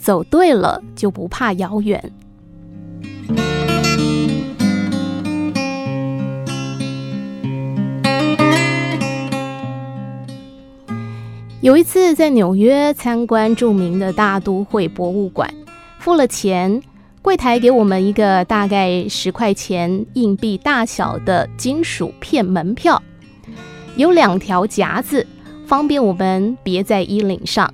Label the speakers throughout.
Speaker 1: 走对了就不怕遥远。有一次在纽约参观著名的大都会博物馆，付了钱，柜台给我们一个大概十块钱硬币大小的金属片门票，有两条夹子，方便我们别在衣领上。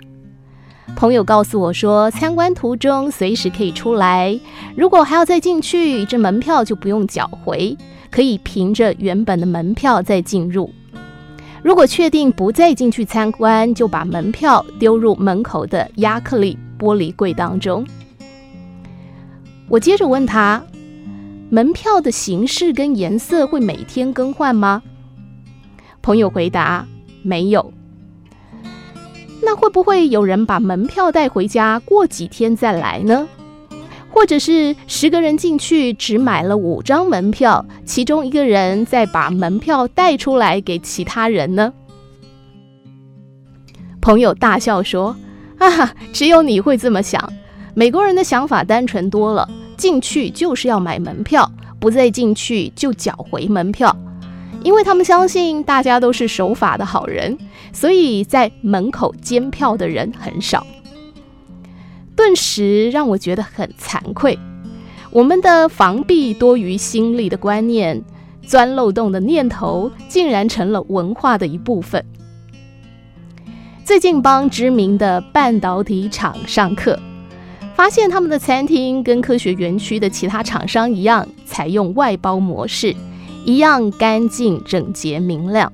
Speaker 1: 朋友告诉我说，参观途中随时可以出来，如果还要再进去，这门票就不用缴回，可以凭着原本的门票再进入。如果确定不再进去参观，就把门票丢入门口的亚克力玻璃柜当中。我接着问他：“门票的形式跟颜色会每天更换吗？”朋友回答：“没有。”那会不会有人把门票带回家，过几天再来呢？或者是十个人进去只买了五张门票，其中一个人再把门票带出来给其他人呢？朋友大笑说：“啊，只有你会这么想。美国人的想法单纯多了，进去就是要买门票，不再进去就缴回门票，因为他们相信大家都是守法的好人，所以在门口监票的人很少。”顿时让我觉得很惭愧，我们的防弊多于心力的观念，钻漏洞的念头，竟然成了文化的一部分。最近帮知名的半导体厂上课，发现他们的餐厅跟科学园区的其他厂商一样，采用外包模式，一样干净、整洁、明亮。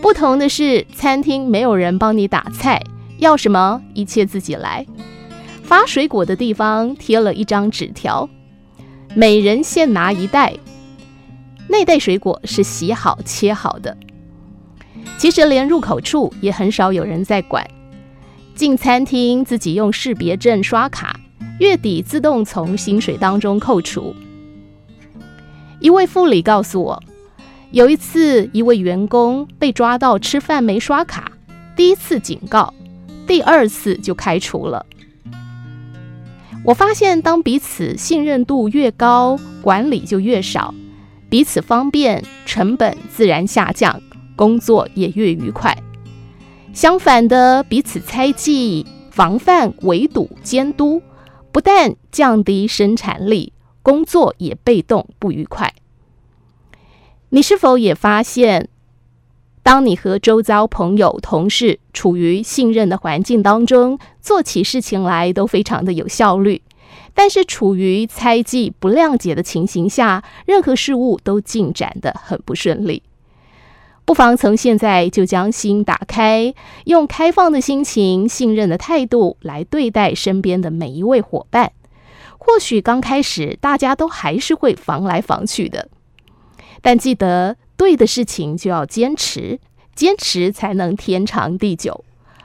Speaker 1: 不同的是，餐厅没有人帮你打菜，要什么一切自己来。发水果的地方贴了一张纸条，每人限拿一袋。那袋水果是洗好切好的。其实连入口处也很少有人在管。进餐厅自己用识别证刷卡，月底自动从薪水当中扣除。一位副理告诉我，有一次一位员工被抓到吃饭没刷卡，第一次警告，第二次就开除了。我发现，当彼此信任度越高，管理就越少，彼此方便，成本自然下降，工作也越愉快。相反的，彼此猜忌、防范、围堵、监督，不但降低生产力，工作也被动不愉快。你是否也发现，当你和周遭朋友、同事处于信任的环境当中，做起事情来都非常的有效率；但是处于猜忌、不谅解的情形下，任何事物都进展得很不顺利。不妨从现在就将心打开，用开放的心情、信任的态度来对待身边的每一位伙伴。或许刚开始大家都还是会防来防去的，但记得。对的事情就要坚持，坚持才能天长地久。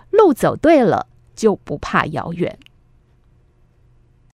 Speaker 1: 路走对了，就不怕遥远。